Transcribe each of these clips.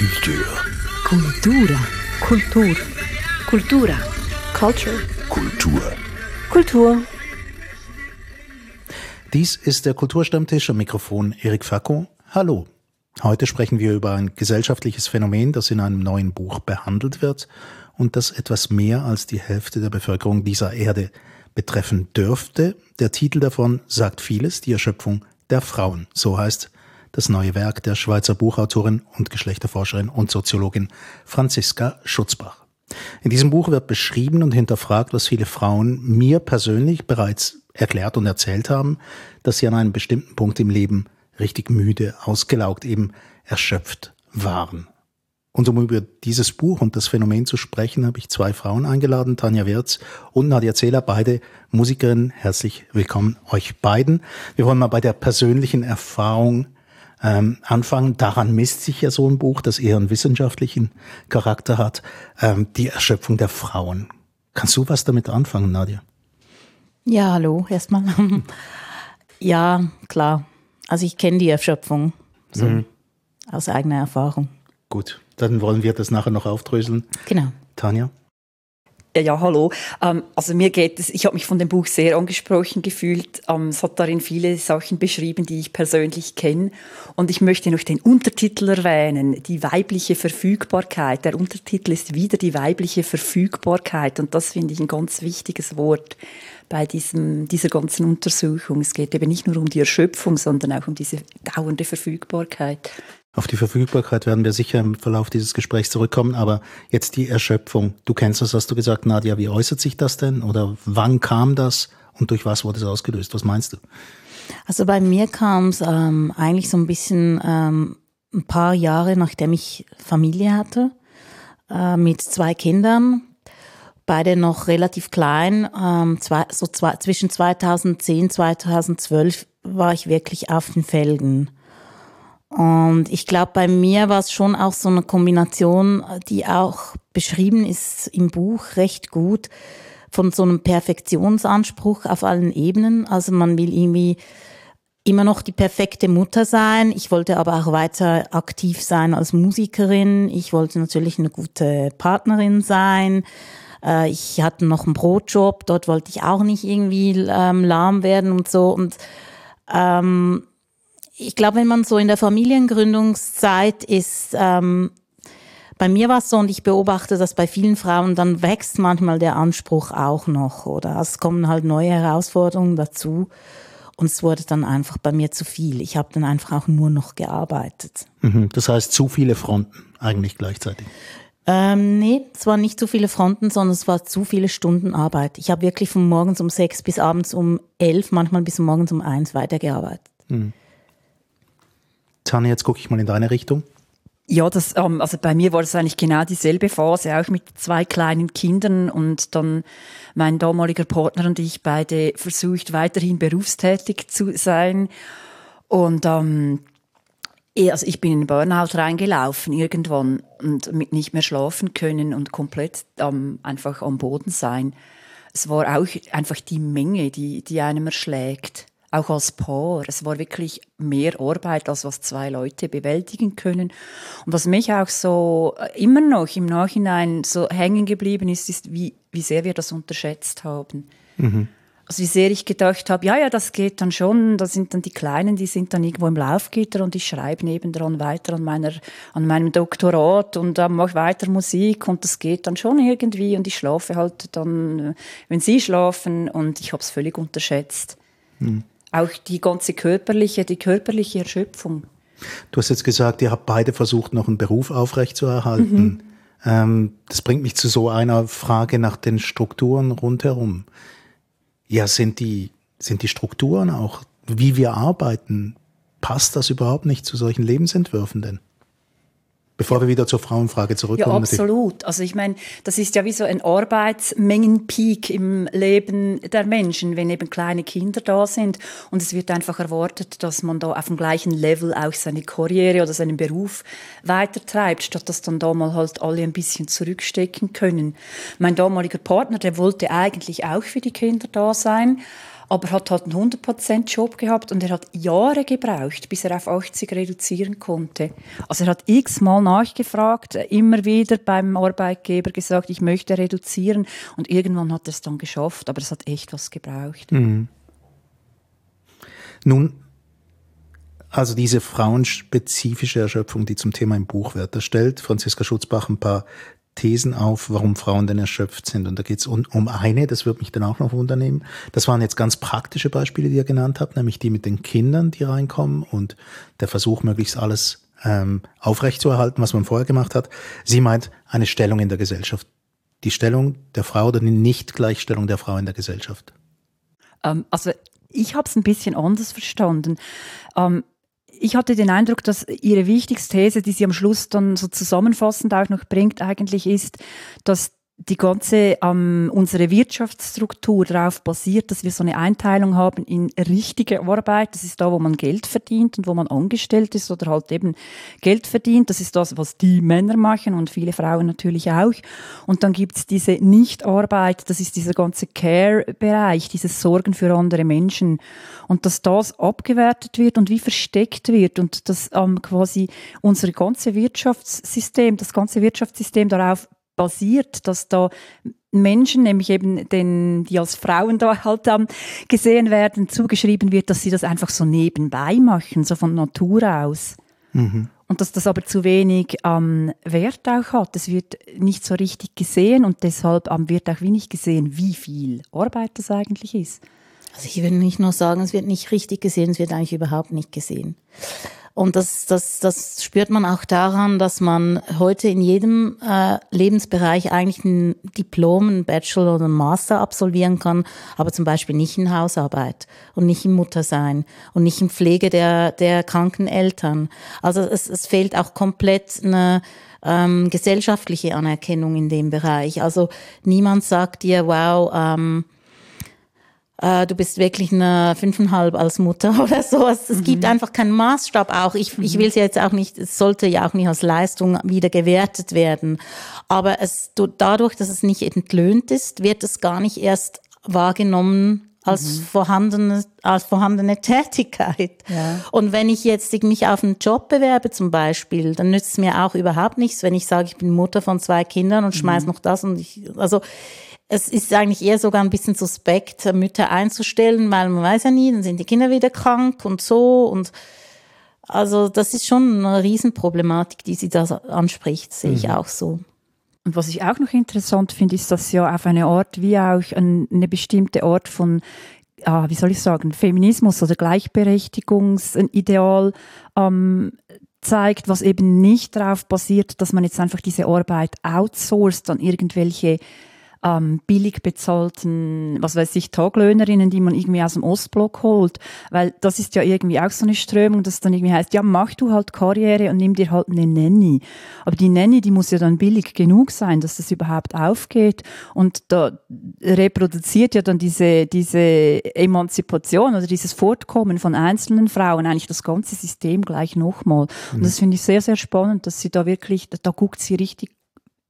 Kultur. Kultura. Kultur. Kultura. Culture. Kultur. Kultur. Dies ist der Kulturstammtisch am Mikrofon Erik Facco. Hallo. Heute sprechen wir über ein gesellschaftliches Phänomen, das in einem neuen Buch behandelt wird und das etwas mehr als die Hälfte der Bevölkerung dieser Erde betreffen dürfte. Der Titel davon sagt vieles, die Erschöpfung der Frauen. So heißt das neue Werk der Schweizer Buchautorin und Geschlechterforscherin und Soziologin Franziska Schutzbach. In diesem Buch wird beschrieben und hinterfragt, was viele Frauen mir persönlich bereits erklärt und erzählt haben, dass sie an einem bestimmten Punkt im Leben richtig müde, ausgelaugt, eben erschöpft waren. Und um über dieses Buch und das Phänomen zu sprechen, habe ich zwei Frauen eingeladen, Tanja Wirz und Nadia Zähler, beide Musikerinnen. Herzlich willkommen euch beiden. Wir wollen mal bei der persönlichen Erfahrung ähm, anfangen. Daran misst sich ja so ein Buch, das eher einen wissenschaftlichen Charakter hat. Ähm, die Erschöpfung der Frauen. Kannst du was damit anfangen, Nadia? Ja, hallo, erstmal. ja, klar. Also ich kenne die Erschöpfung so mhm. aus eigener Erfahrung. Gut, dann wollen wir das nachher noch aufdröseln. Genau. Tanja? Ja, hallo. Ähm, also mir geht es, ich habe mich von dem Buch sehr angesprochen gefühlt. Ähm, es hat darin viele Sachen beschrieben, die ich persönlich kenne. Und ich möchte noch den Untertitel erwähnen, die weibliche Verfügbarkeit. Der Untertitel ist wieder die weibliche Verfügbarkeit. Und das finde ich ein ganz wichtiges Wort bei diesem, dieser ganzen Untersuchung. Es geht eben nicht nur um die Erschöpfung, sondern auch um diese dauernde Verfügbarkeit. Auf die Verfügbarkeit werden wir sicher im Verlauf dieses Gesprächs zurückkommen, aber jetzt die Erschöpfung. Du kennst das, hast du gesagt, Nadja, wie äußert sich das denn? Oder wann kam das und durch was wurde es ausgelöst? Was meinst du? Also bei mir kam es ähm, eigentlich so ein bisschen ähm, ein paar Jahre, nachdem ich Familie hatte, äh, mit zwei Kindern, beide noch relativ klein, ähm, zwei, so zwei, zwischen 2010 und 2012 war ich wirklich auf den Felgen. Und ich glaube, bei mir war es schon auch so eine Kombination, die auch beschrieben ist im Buch recht gut, von so einem Perfektionsanspruch auf allen Ebenen. Also man will irgendwie immer noch die perfekte Mutter sein. Ich wollte aber auch weiter aktiv sein als Musikerin. Ich wollte natürlich eine gute Partnerin sein. Äh, ich hatte noch einen Brotjob, dort wollte ich auch nicht irgendwie ähm, lahm werden und so. Und ähm, ich glaube, wenn man so in der Familiengründungszeit ist, ähm, bei mir war es so und ich beobachte das bei vielen Frauen, dann wächst manchmal der Anspruch auch noch oder es kommen halt neue Herausforderungen dazu und es wurde dann einfach bei mir zu viel. Ich habe dann einfach auch nur noch gearbeitet. Mhm, das heißt zu viele Fronten eigentlich gleichzeitig. Ähm, nee, es waren nicht zu viele Fronten, sondern es war zu viele Stunden Arbeit. Ich habe wirklich von morgens um sechs bis abends um elf, manchmal bis morgens um eins weitergearbeitet. Mhm. Tanja, jetzt gucke ich mal in deine Richtung. Ja, das, ähm, also bei mir war das eigentlich genau dieselbe Phase, auch mit zwei kleinen Kindern und dann mein damaliger Partner und ich beide versucht, weiterhin berufstätig zu sein. Und ähm, also ich bin in Burnout reingelaufen irgendwann und mit nicht mehr schlafen können und komplett ähm, einfach am Boden sein. Es war auch einfach die Menge, die, die einem erschlägt auch als Paar. Es war wirklich mehr Arbeit, als was zwei Leute bewältigen können. Und was mich auch so äh, immer noch im Nachhinein so hängen geblieben ist, ist, wie, wie sehr wir das unterschätzt haben. Mhm. Also wie sehr ich gedacht habe, ja, ja, das geht dann schon. Da sind dann die Kleinen, die sind dann irgendwo im Laufgitter und ich schreibe nebendran weiter an meiner, an meinem Doktorat und dann mache weiter Musik und das geht dann schon irgendwie und ich schlafe halt dann, äh, wenn sie schlafen und ich habe es völlig unterschätzt. Mhm auch die ganze körperliche, die körperliche Erschöpfung. Du hast jetzt gesagt, ihr habt beide versucht, noch einen Beruf aufrechtzuerhalten. Mhm. Ähm, das bringt mich zu so einer Frage nach den Strukturen rundherum. Ja, sind die, sind die Strukturen auch, wie wir arbeiten, passt das überhaupt nicht zu solchen Lebensentwürfen denn? Bevor wir wieder zur Frauenfrage zurückkommen. Ja, absolut. Also ich meine, das ist ja wie so ein Arbeitsmengenpeak im Leben der Menschen, wenn eben kleine Kinder da sind und es wird einfach erwartet, dass man da auf dem gleichen Level auch seine Karriere oder seinen Beruf weitertreibt, statt dass dann da mal halt alle ein bisschen zurückstecken können. Mein damaliger Partner, der wollte eigentlich auch für die Kinder da sein, aber er hat halt einen 100% Job gehabt und er hat Jahre gebraucht, bis er auf 80 reduzieren konnte. Also er hat x-mal nachgefragt, immer wieder beim Arbeitgeber gesagt, ich möchte reduzieren und irgendwann hat er es dann geschafft, aber es hat echt was gebraucht. Mhm. Nun, also diese frauenspezifische Erschöpfung, die zum Thema im Buch wird, da stellt Franziska Schutzbach ein paar Thesen auf, warum Frauen denn erschöpft sind. Und da geht es um, um, eine, das wird mich dann auch noch wundernehmen. Das waren jetzt ganz praktische Beispiele, die ihr genannt habt, nämlich die mit den Kindern, die reinkommen und der Versuch, möglichst alles ähm, aufrechtzuerhalten, was man vorher gemacht hat. Sie meint eine Stellung in der Gesellschaft. Die Stellung der Frau oder die Nicht-Gleichstellung der Frau in der Gesellschaft. Ähm, also ich habe es ein bisschen anders verstanden. Ähm, ich hatte den Eindruck, dass ihre wichtigste These, die sie am Schluss dann so zusammenfassend auch noch bringt, eigentlich ist, dass die ganze ähm, unsere Wirtschaftsstruktur darauf basiert, dass wir so eine Einteilung haben in richtige Arbeit. Das ist da, wo man Geld verdient und wo man angestellt ist oder halt eben Geld verdient. Das ist das, was die Männer machen und viele Frauen natürlich auch. Und dann gibt's diese Nichtarbeit. Das ist dieser ganze Care-Bereich, dieses Sorgen für andere Menschen und dass das abgewertet wird und wie versteckt wird und dass ähm, quasi unser ganze Wirtschaftssystem, das ganze Wirtschaftssystem darauf basiert, dass da Menschen, nämlich eben den, die als Frauen da halt ähm, gesehen werden, zugeschrieben wird, dass sie das einfach so nebenbei machen, so von Natur aus. Mhm. Und dass das aber zu wenig ähm, Wert auch hat. Es wird nicht so richtig gesehen und deshalb ähm, wird auch wenig gesehen, wie viel Arbeit das eigentlich ist. Also ich würde nicht nur sagen, es wird nicht richtig gesehen, es wird eigentlich überhaupt nicht gesehen. Und das, das, das spürt man auch daran, dass man heute in jedem äh, Lebensbereich eigentlich ein Diplom, ein Bachelor oder ein Master absolvieren kann, aber zum Beispiel nicht in Hausarbeit und nicht im Muttersein und nicht in Pflege der, der kranken Eltern. Also es, es fehlt auch komplett eine ähm, gesellschaftliche Anerkennung in dem Bereich. Also niemand sagt dir, wow, ähm, äh, du bist wirklich eine fünfeinhalb als Mutter oder so. Es, es mhm. gibt einfach keinen Maßstab auch. Ich, mhm. ich will es jetzt auch nicht, es sollte ja auch nicht als Leistung wieder gewertet werden. Aber es, du, dadurch, dass es nicht entlöhnt ist, wird es gar nicht erst wahrgenommen als mhm. vorhandene als vorhandene Tätigkeit. Ja. Und wenn ich jetzt mich auf einen Job bewerbe zum Beispiel, dann nützt es mir auch überhaupt nichts, wenn ich sage, ich bin Mutter von zwei Kindern und schmeiß mhm. noch das und ich also es ist eigentlich eher sogar ein bisschen suspekt, Mütter einzustellen, weil man weiß ja nie, dann sind die Kinder wieder krank und so und also das ist schon eine Riesenproblematik, die sie da anspricht, sehe mhm. ich auch so. Und was ich auch noch interessant finde, ist, dass ja auf eine Art wie auch eine bestimmte Art von ah, wie soll ich sagen, Feminismus oder Gleichberechtigungsideal ähm, zeigt, was eben nicht darauf basiert, dass man jetzt einfach diese Arbeit outsourced an irgendwelche ähm, billig bezahlten, was weiß ich, Taglöhnerinnen, die man irgendwie aus dem Ostblock holt. Weil das ist ja irgendwie auch so eine Strömung, dass dann irgendwie heißt, ja, mach du halt Karriere und nimm dir halt eine Nanny. Aber die Nanny, die muss ja dann billig genug sein, dass das überhaupt aufgeht. Und da reproduziert ja dann diese, diese Emanzipation oder dieses Fortkommen von einzelnen Frauen eigentlich das ganze System gleich nochmal. Und mhm. das finde ich sehr, sehr spannend, dass sie da wirklich, da guckt sie richtig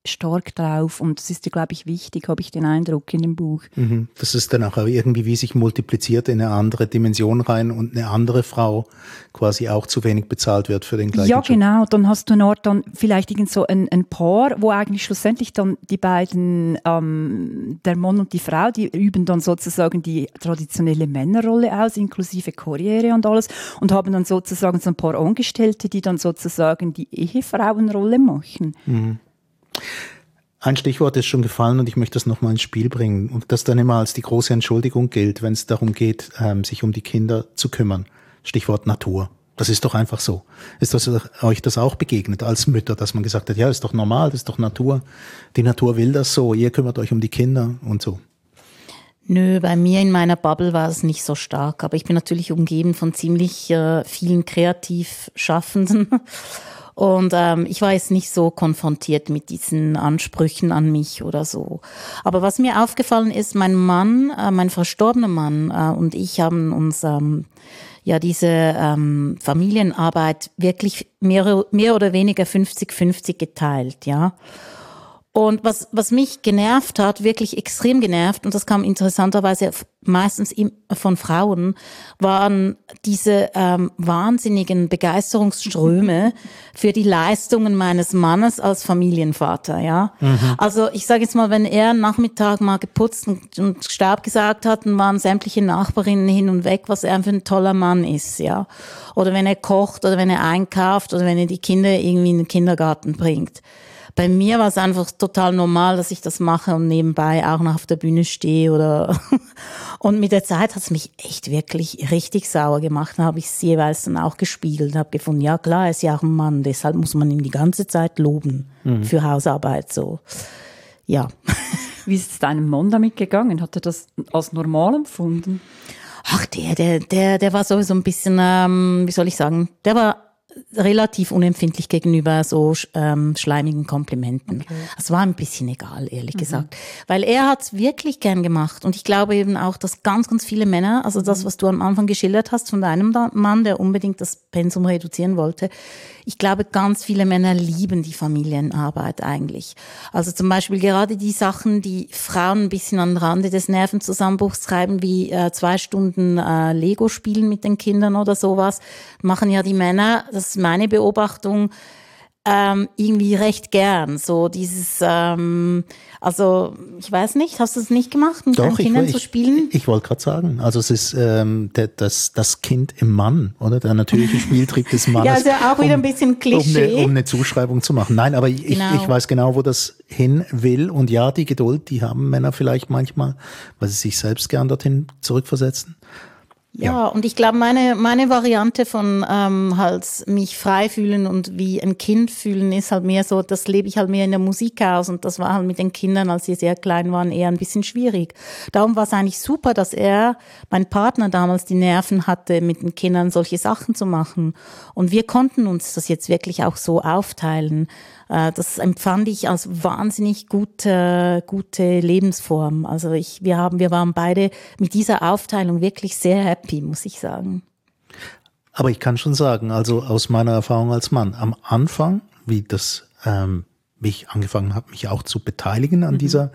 stark drauf und das ist dir, glaube ich, wichtig, habe ich den Eindruck in dem Buch. Mhm. Das ist dann auch irgendwie wie sich multipliziert in eine andere Dimension rein und eine andere Frau quasi auch zu wenig bezahlt wird für den gleichen Ja, Job. genau. Dann hast du eine Art dann vielleicht irgend so ein, ein Paar, wo eigentlich schlussendlich dann die beiden, ähm, der Mann und die Frau, die üben dann sozusagen die traditionelle Männerrolle aus, inklusive Karriere und alles und haben dann sozusagen so ein paar Angestellte, die dann sozusagen die Ehefrauenrolle machen. Mhm. Ein Stichwort ist schon gefallen und ich möchte das nochmal ins Spiel bringen und das dann immer als die große Entschuldigung gilt, wenn es darum geht, ähm, sich um die Kinder zu kümmern. Stichwort Natur. Das ist doch einfach so. Ist das euch das auch begegnet als Mütter, dass man gesagt hat, ja, ist doch normal, das ist doch Natur. Die Natur will das so, ihr kümmert euch um die Kinder und so. Nö, bei mir in meiner Bubble war es nicht so stark, aber ich bin natürlich umgeben von ziemlich äh, vielen kreativ Schaffenden. Und ähm, ich war jetzt nicht so konfrontiert mit diesen Ansprüchen an mich oder so. Aber was mir aufgefallen ist, mein Mann, äh, mein verstorbener Mann äh, und ich haben uns ähm, ja diese ähm, Familienarbeit wirklich mehr, mehr oder weniger 50-50 geteilt, ja. Und was, was mich genervt hat, wirklich extrem genervt, und das kam interessanterweise meistens von Frauen, waren diese ähm, wahnsinnigen Begeisterungsströme für die Leistungen meines Mannes als Familienvater. Ja, mhm. also ich sage jetzt mal, wenn er Nachmittag mal geputzt und, und Staub gesagt hat, dann waren sämtliche Nachbarinnen hin und weg, was er für ein toller Mann ist. Ja, oder wenn er kocht oder wenn er einkauft oder wenn er die Kinder irgendwie in den Kindergarten bringt. Bei mir war es einfach total normal, dass ich das mache und nebenbei auch noch auf der Bühne stehe oder und mit der Zeit hat es mich echt wirklich richtig sauer gemacht. Dann habe ich es jeweils dann auch gespiegelt, habe gefunden, ja klar, er ist ja auch ein Mann, deshalb muss man ihn die ganze Zeit loben mhm. für Hausarbeit so. Ja. Wie ist es deinem Mann damit gegangen? Hat er das als normal empfunden? Ach, der, der, der, der war sowieso ein bisschen, ähm, wie soll ich sagen, der war relativ unempfindlich gegenüber so ähm, schleimigen Komplimenten. Okay. Es war ein bisschen egal, ehrlich mhm. gesagt. Weil er hat es wirklich gern gemacht. Und ich glaube eben auch, dass ganz, ganz viele Männer, also das, mhm. was du am Anfang geschildert hast von deinem Mann, der unbedingt das Pensum reduzieren wollte, ich glaube, ganz viele Männer lieben die Familienarbeit eigentlich. Also zum Beispiel gerade die Sachen, die Frauen ein bisschen an Rande des Nervenzusammenbruchs treiben, wie äh, zwei Stunden äh, Lego spielen mit den Kindern oder sowas, machen ja die Männer, das ist meine Beobachtung, ähm, irgendwie recht gern. So dieses, ähm, also ich weiß nicht, hast du es nicht gemacht, mit Doch, deinen Kindern ich, zu spielen? Ich, ich wollte gerade sagen, also es ist ähm, der, das, das Kind im Mann, oder? Der natürliche Spieltrieb des Mannes. ja, also auch wieder ein bisschen Klischee. Um eine, um eine Zuschreibung zu machen. Nein, aber ich, genau. ich weiß genau, wo das hin will. Und ja, die Geduld, die haben Männer vielleicht manchmal, weil sie sich selbst gern dorthin zurückversetzen. Ja, ja, und ich glaube, meine, meine Variante von ähm, halt mich frei fühlen und wie ein Kind fühlen ist halt mehr so, das lebe ich halt mehr in der Musik aus und das war halt mit den Kindern, als sie sehr klein waren, eher ein bisschen schwierig. Darum war es eigentlich super, dass er, mein Partner damals, die Nerven hatte, mit den Kindern solche Sachen zu machen. Und wir konnten uns das jetzt wirklich auch so aufteilen. Äh, das empfand ich als wahnsinnig gute, gute Lebensform. Also ich, wir haben, wir waren beide mit dieser Aufteilung wirklich sehr happy, muss ich sagen. Aber ich kann schon sagen, also aus meiner Erfahrung als Mann, am Anfang, wie das ähm, mich angefangen habe, mich auch zu beteiligen an mhm. dieser,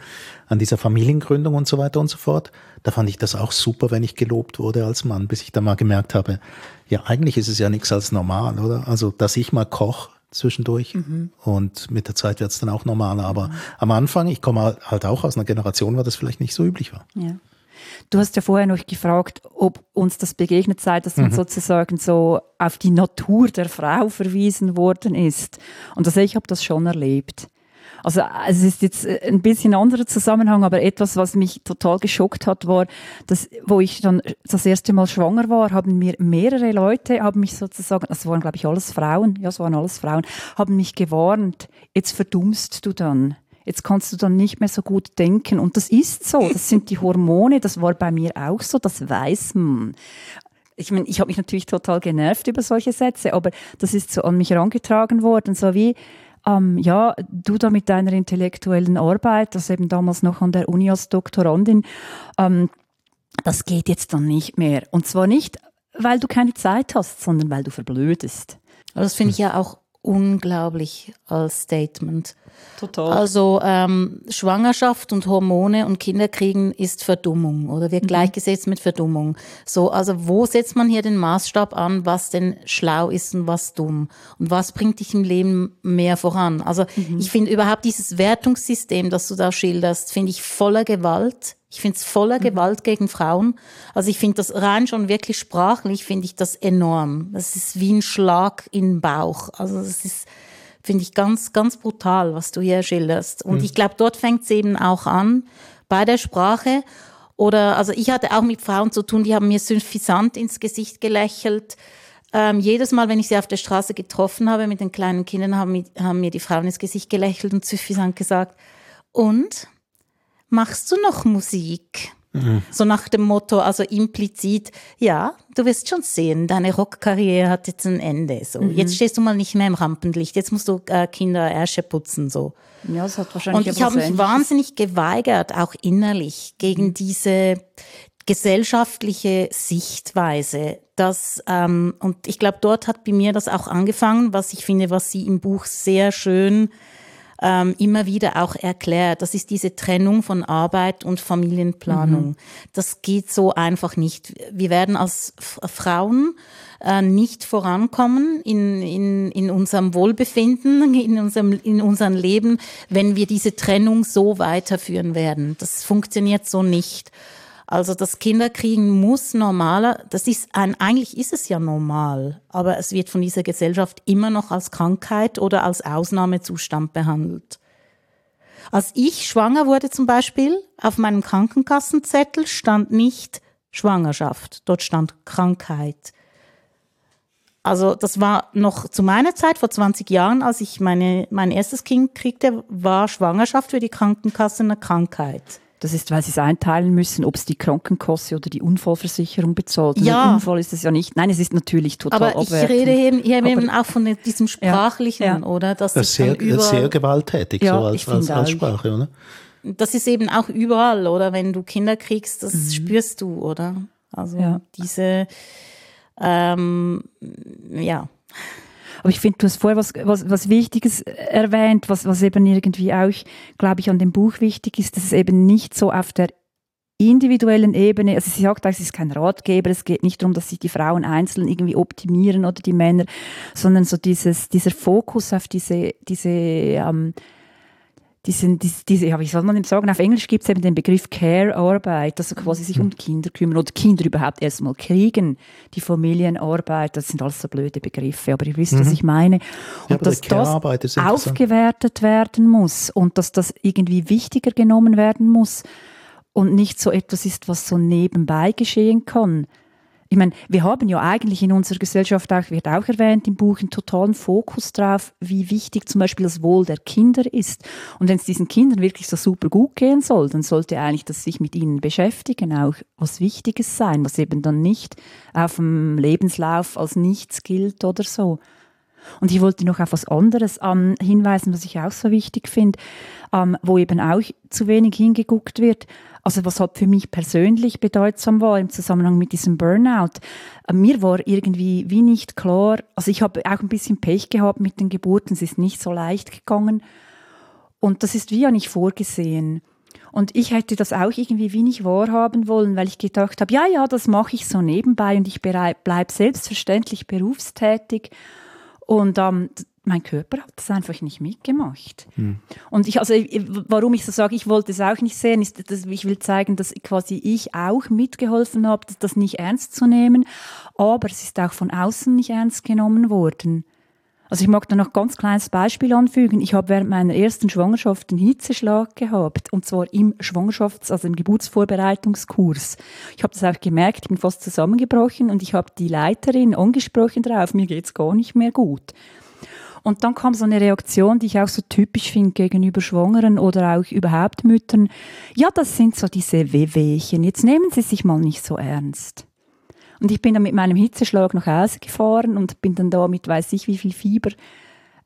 an dieser Familiengründung und so weiter und so fort. Da fand ich das auch super, wenn ich gelobt wurde als Mann, bis ich dann mal gemerkt habe, ja, eigentlich ist es ja nichts als normal, oder? Also, dass ich mal koche, zwischendurch. Mhm. Und mit der Zeit wird es dann auch normaler. Aber mhm. am Anfang, ich komme halt auch aus einer Generation, wo das vielleicht nicht so üblich war. Ja. Du hast ja vorher noch gefragt, ob uns das begegnet sei, dass man mhm. sozusagen so auf die Natur der Frau verwiesen worden ist. Und also ich habe das schon erlebt. Also es ist jetzt äh, ein bisschen anderer Zusammenhang, aber etwas, was mich total geschockt hat, war, dass, wo ich dann das erste Mal schwanger war, haben mir mehrere Leute, haben mich sozusagen, das waren glaube ich alles Frauen, ja, es waren alles Frauen, haben mich gewarnt, jetzt verdummst du dann. Jetzt kannst du dann nicht mehr so gut denken. Und das ist so. Das sind die Hormone. Das war bei mir auch so. Das weiß man ich meine, ich habe mich natürlich total genervt über solche Sätze, aber das ist so an mich herangetragen worden, so wie, ähm, ja, du da mit deiner intellektuellen Arbeit, das eben damals noch an der Uni als Doktorandin, ähm, das geht jetzt dann nicht mehr. Und zwar nicht, weil du keine Zeit hast, sondern weil du verblödest. Das finde ich ja auch unglaublich als Statement. Total. Also ähm, Schwangerschaft und Hormone und Kinderkriegen ist Verdummung oder wird mhm. gleichgesetzt mit Verdummung. So, also wo setzt man hier den Maßstab an, was denn schlau ist und was dumm und was bringt dich im Leben mehr voran? Also mhm. ich finde überhaupt dieses Wertungssystem, das du da schilderst, finde ich voller Gewalt ich finde es voller mhm. Gewalt gegen Frauen. Also ich finde das rein schon wirklich sprachlich, finde ich das enorm. Das ist wie ein Schlag in den Bauch. Also das ist, finde ich ganz, ganz brutal, was du hier schilderst. Und mhm. ich glaube, dort fängt es eben auch an, bei der Sprache. Oder, also ich hatte auch mit Frauen zu tun, die haben mir suffisant ins Gesicht gelächelt. Ähm, jedes Mal, wenn ich sie auf der Straße getroffen habe mit den kleinen Kindern, haben, haben mir die Frauen ins Gesicht gelächelt und suffisant gesagt, und? machst du noch Musik? Mhm. So nach dem Motto, also implizit, ja, du wirst schon sehen, deine Rockkarriere hat jetzt ein Ende. So, mhm. jetzt stehst du mal nicht mehr im Rampenlicht, jetzt musst du äh, Kinder Ärsche putzen so. Ja, das hat wahrscheinlich. Und ich habe mich wahnsinnig geweigert, auch innerlich, gegen mhm. diese gesellschaftliche Sichtweise. Das, ähm, und ich glaube, dort hat bei mir das auch angefangen, was ich finde, was sie im Buch sehr schön ähm, immer wieder auch erklärt. Das ist diese Trennung von Arbeit und Familienplanung. Mhm. Das geht so einfach nicht. Wir werden als Frauen äh, nicht vorankommen in, in, in unserem Wohlbefinden, in unserem, in unserem Leben, wenn wir diese Trennung so weiterführen werden. Das funktioniert so nicht. Also das Kinderkriegen muss normaler, das ist ein, eigentlich ist es ja normal, aber es wird von dieser Gesellschaft immer noch als Krankheit oder als Ausnahmezustand behandelt. Als ich schwanger wurde zum Beispiel, auf meinem Krankenkassenzettel stand nicht Schwangerschaft, dort stand Krankheit. Also das war noch zu meiner Zeit, vor 20 Jahren, als ich meine, mein erstes Kind kriegte, war Schwangerschaft für die Krankenkasse eine Krankheit. Das ist, weil sie es einteilen müssen, ob es die Krankenkasse oder die Unfallversicherung bezahlt. Ja. Ein Unfall ist es ja nicht. Nein, es ist natürlich total Aber ich rede eben, ich eben auch von diesem Sprachlichen, ja, ja. oder? Dass das ist sehr, sehr gewalttätig, ja, so als, als, als Sprache, oder? Das ist eben auch überall, oder? Wenn du Kinder kriegst, das mhm. spürst du, oder? Also ja. diese ähm, ja. Aber ich finde, du hast vorher was, was, was Wichtiges erwähnt, was, was eben irgendwie auch, glaube ich, an dem Buch wichtig ist, dass es eben nicht so auf der individuellen Ebene, also sie sagt, es ist kein Ratgeber, es geht nicht darum, dass sich die Frauen einzeln irgendwie optimieren oder die Männer, sondern so dieses, dieser Fokus auf diese, diese ähm, diesen, diese, diese, ja, wie soll man denn sagen, auf Englisch gibt es eben den Begriff Care-Arbeit, also quasi sich um Kinder kümmern oder Kinder überhaupt erstmal kriegen, die Familienarbeit, das sind alles so blöde Begriffe, aber ihr wisst, mhm. was ich meine. Und ja, dass das aufgewertet werden muss und dass das irgendwie wichtiger genommen werden muss und nicht so etwas ist, was so nebenbei geschehen kann. Ich meine, wir haben ja eigentlich in unserer Gesellschaft auch, wird auch erwähnt im Buch, einen totalen Fokus drauf, wie wichtig zum Beispiel das Wohl der Kinder ist. Und wenn es diesen Kindern wirklich so super gut gehen soll, dann sollte eigentlich das sich mit ihnen beschäftigen auch was Wichtiges sein, was eben dann nicht auf dem Lebenslauf als nichts gilt oder so. Und ich wollte noch auf was anderes ähm, hinweisen, was ich auch so wichtig finde, ähm, wo eben auch zu wenig hingeguckt wird. Also was halt für mich persönlich bedeutsam war im Zusammenhang mit diesem Burnout. Äh, mir war irgendwie wie nicht klar, also ich habe auch ein bisschen Pech gehabt mit den Geburten, es ist nicht so leicht gegangen. Und das ist wie ja nicht vorgesehen. Und ich hätte das auch irgendwie wie nicht wahrhaben wollen, weil ich gedacht habe, ja, ja, das mache ich so nebenbei und ich bleibe selbstverständlich berufstätig. Und ähm, mein Körper hat das einfach nicht mitgemacht. Hm. Und ich, also, warum ich so sage, ich wollte es auch nicht sehen, ist, dass ich will zeigen, dass quasi ich auch mitgeholfen habe, das nicht ernst zu nehmen, aber es ist auch von außen nicht ernst genommen worden. Also ich mag da noch ein ganz kleines Beispiel anfügen. Ich habe während meiner ersten Schwangerschaft einen Hitzeschlag gehabt und zwar im Schwangerschafts-, also im Geburtsvorbereitungskurs. Ich habe das auch gemerkt, ich bin fast zusammengebrochen und ich habe die Leiterin angesprochen darauf, mir geht's gar nicht mehr gut. Und dann kam so eine Reaktion, die ich auch so typisch finde gegenüber Schwangeren oder auch überhaupt Müttern. Ja, das sind so diese Wehwehchen. Jetzt nehmen Sie sich mal nicht so ernst. Und ich bin dann mit meinem Hitzeschlag nach Hause gefahren und bin dann da mit weiß ich wie viel Fieber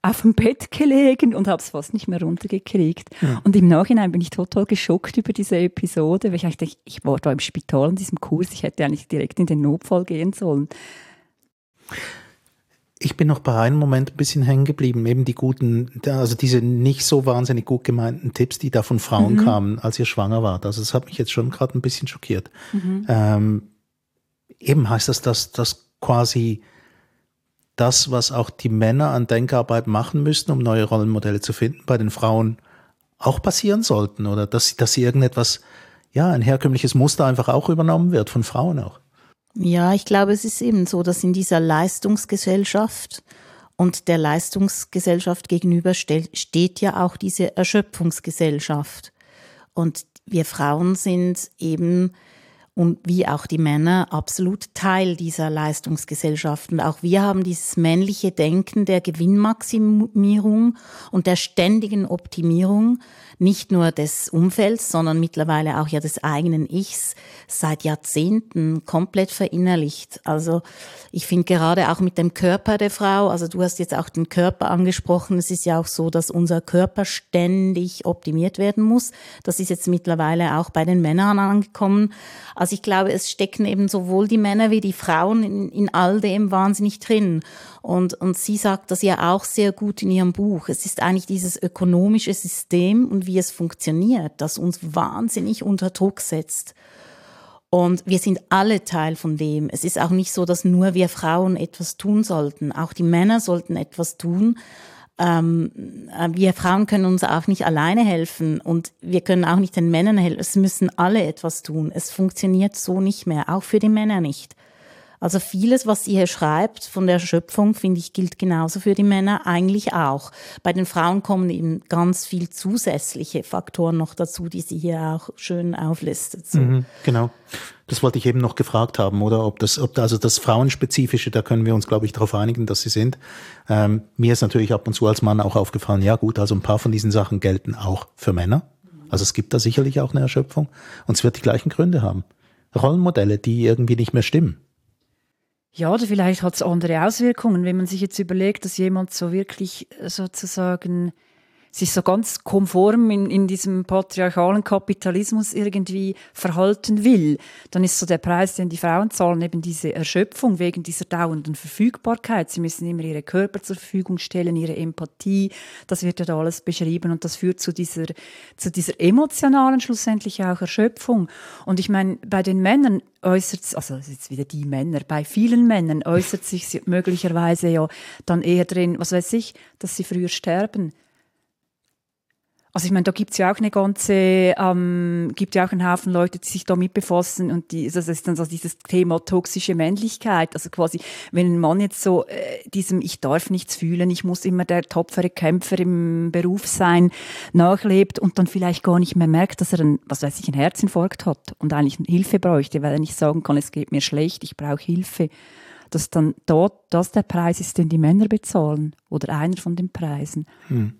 auf dem Bett gelegen und habe es fast nicht mehr runtergekriegt. Ja. Und im Nachhinein bin ich total geschockt über diese Episode, weil ich dachte, ich war da im Spital in diesem Kurs, ich hätte eigentlich direkt in den Notfall gehen sollen ich bin noch bei einem Moment ein bisschen hängen geblieben, eben die guten, also diese nicht so wahnsinnig gut gemeinten Tipps, die da von Frauen mhm. kamen, als ihr schwanger wart. Also das hat mich jetzt schon gerade ein bisschen schockiert. Mhm. Ähm, eben heißt das, dass, dass quasi das, was auch die Männer an Denkarbeit machen müssten, um neue Rollenmodelle zu finden, bei den Frauen auch passieren sollten oder dass, dass sie irgendetwas, ja, ein herkömmliches Muster einfach auch übernommen wird von Frauen auch. Ja, ich glaube, es ist eben so, dass in dieser Leistungsgesellschaft und der Leistungsgesellschaft gegenüber steht ja auch diese Erschöpfungsgesellschaft. Und wir Frauen sind eben und wie auch die Männer absolut Teil dieser Leistungsgesellschaft. Und auch wir haben dieses männliche Denken der Gewinnmaximierung und der ständigen Optimierung, nicht nur des Umfelds, sondern mittlerweile auch ja des eigenen Ichs seit Jahrzehnten komplett verinnerlicht. Also ich finde gerade auch mit dem Körper der Frau, also du hast jetzt auch den Körper angesprochen, es ist ja auch so, dass unser Körper ständig optimiert werden muss. Das ist jetzt mittlerweile auch bei den Männern angekommen. Also ich glaube, es stecken eben sowohl die Männer wie die Frauen in, in all dem wahnsinnig drin. Und, und sie sagt das ja auch sehr gut in ihrem Buch. Es ist eigentlich dieses ökonomische System und wie es funktioniert, das uns wahnsinnig unter Druck setzt. Und wir sind alle Teil von dem. Es ist auch nicht so, dass nur wir Frauen etwas tun sollten. Auch die Männer sollten etwas tun. Ähm, äh, wir Frauen können uns auch nicht alleine helfen und wir können auch nicht den Männern helfen. Es müssen alle etwas tun. Es funktioniert so nicht mehr, auch für die Männer nicht. Also vieles, was ihr hier schreibt von der Schöpfung, finde ich, gilt genauso für die Männer eigentlich auch. Bei den Frauen kommen eben ganz viel zusätzliche Faktoren noch dazu, die sie hier auch schön auflistet. So. Mhm, genau. Das wollte ich eben noch gefragt haben, oder? Ob das, ob also das Frauenspezifische, da können wir uns, glaube ich, darauf einigen, dass sie sind. Ähm, mir ist natürlich ab und zu als Mann auch aufgefallen, ja gut, also ein paar von diesen Sachen gelten auch für Männer. Also es gibt da sicherlich auch eine Erschöpfung und es wird die gleichen Gründe haben. Rollenmodelle, die irgendwie nicht mehr stimmen. Ja, oder vielleicht hat es andere Auswirkungen, wenn man sich jetzt überlegt, dass jemand so wirklich äh, sozusagen sich so ganz konform in, in diesem patriarchalen Kapitalismus irgendwie verhalten will, dann ist so der Preis, den die Frauen zahlen, eben diese Erschöpfung wegen dieser dauernden Verfügbarkeit. Sie müssen immer ihre Körper zur Verfügung stellen, ihre Empathie, das wird ja da alles beschrieben und das führt zu dieser, zu dieser emotionalen schlussendlich auch Erschöpfung. Und ich meine, bei den Männern äußert, also jetzt wieder die Männer, bei vielen Männern äußert sich möglicherweise ja dann eher drin, was weiß ich, dass sie früher sterben also ich meine, da gibt's ja auch eine ganze, ähm, gibt ja auch einen Haufen Leute, die sich damit befassen und die, das ist dann so dieses Thema toxische Männlichkeit. Also quasi, wenn ein Mann jetzt so äh, diesem Ich darf nichts fühlen, ich muss immer der tapfere Kämpfer im Beruf sein, nachlebt und dann vielleicht gar nicht mehr merkt, dass er ein, was weiß ich, einen Herzinfarkt hat und eigentlich Hilfe bräuchte, weil er nicht sagen kann, es geht mir schlecht, ich brauche Hilfe dass dann dort das der Preis ist, den die Männer bezahlen oder einer von den Preisen. Hm.